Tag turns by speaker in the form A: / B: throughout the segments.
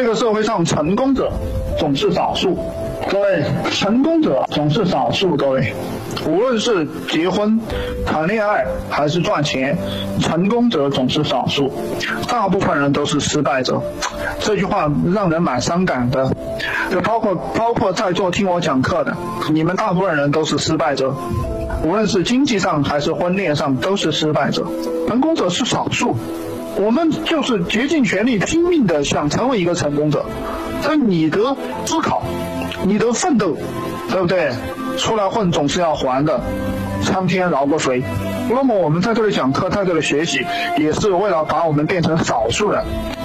A: 这个社会上成功者总是少数，各位，成功者总是少数，各位，无论是结婚、谈恋爱还是赚钱，成功者总是少数，大部分人都是失败者。这句话让人蛮伤感的，就包括包括在座听我讲课的，你们大部分人都是失败者，无论是经济上还是婚恋上都是失败者，成功者是少数。我们就是竭尽全力、拼命的想成为一个成功者，但你的思考、你的奋斗，对不对？出来混总是要还的，苍天饶过谁？那么我们在这里讲课，在这里学习，也是为了把我们变成少数人。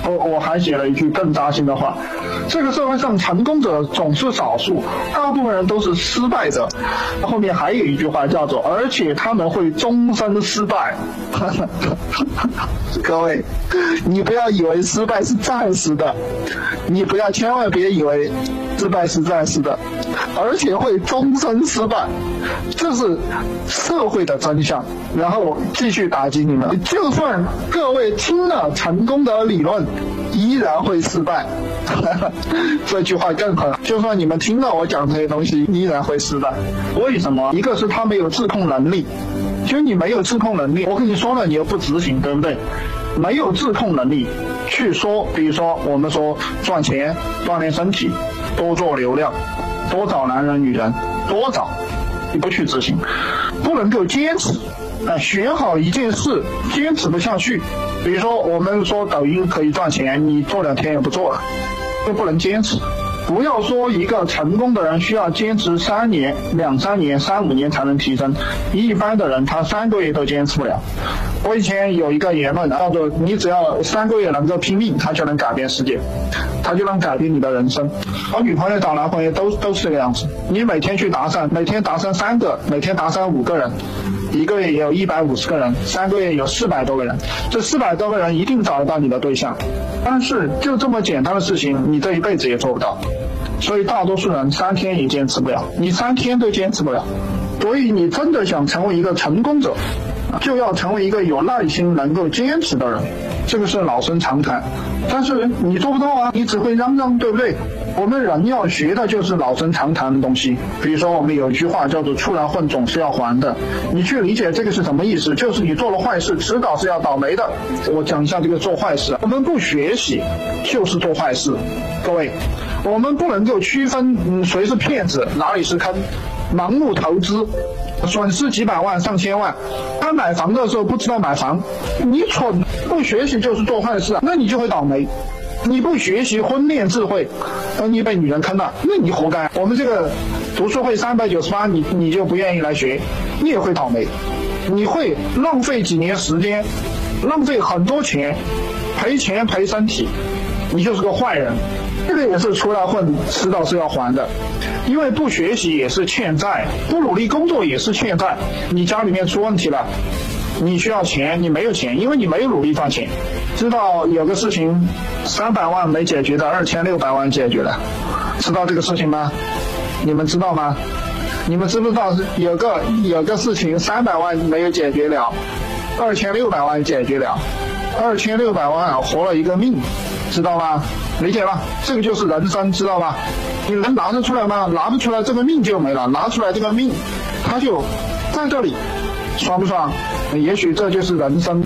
A: 我我还写了一句更扎心的话：这个社会上成功者总是少数，大部分人都是失败者。后面还有一句话叫做：而且他们会终身失败。各位，你不要以为失败是暂时的，你不要千万别以为失败是暂时的，而且会终身失败，这是社会的真相。然后我继续打击你们，就算各位听了成功的理论，依然会失败。这句话更狠，就算你们听到我讲这些东西，依然会失败。为什么？一个是他没有自控能力。就你没有自控能力，我跟你说了，你又不执行，对不对？没有自控能力去说，比如说我们说赚钱、锻炼身体、多做流量、多找男人女人、多找，你不去执行，不能够坚持。啊，学好一件事，坚持不下去。比如说我们说抖音可以赚钱，你做两天也不做了，就不能坚持。不要说一个成功的人需要坚持三年、两三年、三五年才能提升，一般的人他三个月都坚持不了。我以前有一个言论叫做：你只要三个月能够拼命，他就能改变世界，他就能改变你的人生。找女朋友、找男朋友都都是这个样子。你每天去搭讪，每天搭讪三个，每天搭讪五个人，一个月也有一百五十个人，三个月有四百多个人，这四百多个人一定找得到你的对象。但是就这么简单的事情，你这一辈子也做不到。所以大多数人三天也坚持不了，你三天都坚持不了。所以你真的想成为一个成功者，就要成为一个有耐心、能够坚持的人。这个是老生常谈，但是你做不到啊，你只会嚷嚷，对不对？我们人要学的就是老生常谈的东西。比如说，我们有一句话叫做“出来混总是要还的”，你去理解这个是什么意思？就是你做了坏事，迟早是要倒霉的。我讲一下这个做坏事，我们不学习就是做坏事，各位。我们不能够区分，嗯，谁是骗子，哪里是坑，盲目投资，损失几百万、上千万。他买房的时候不知道买房，你蠢，不学习就是做坏事，那你就会倒霉。你不学习婚恋智慧，那你被女人坑了，那你活该。我们这个读书会三百九十八，你你就不愿意来学，你也会倒霉，你会浪费几年时间，浪费很多钱，赔钱赔身体，你就是个坏人。这个也是出来混，迟早是要还的，因为不学习也是欠债，不努力工作也是欠债。你家里面出问题了，你需要钱，你没有钱，因为你没有努力赚钱。知道有个事情，三百万没解决的，二千六百万解决了，知道这个事情吗？你们知道吗？你们知不知道有个有个事情三百万没有解决了，二千六百万解决了，二千六百万活了一个命，知道吧？理解吧，这个就是人生，知道吧？你能拿得出来吗？拿不出来，这个命就没了；拿出来，这个命，他就在这里，爽不爽？也许这就是人生。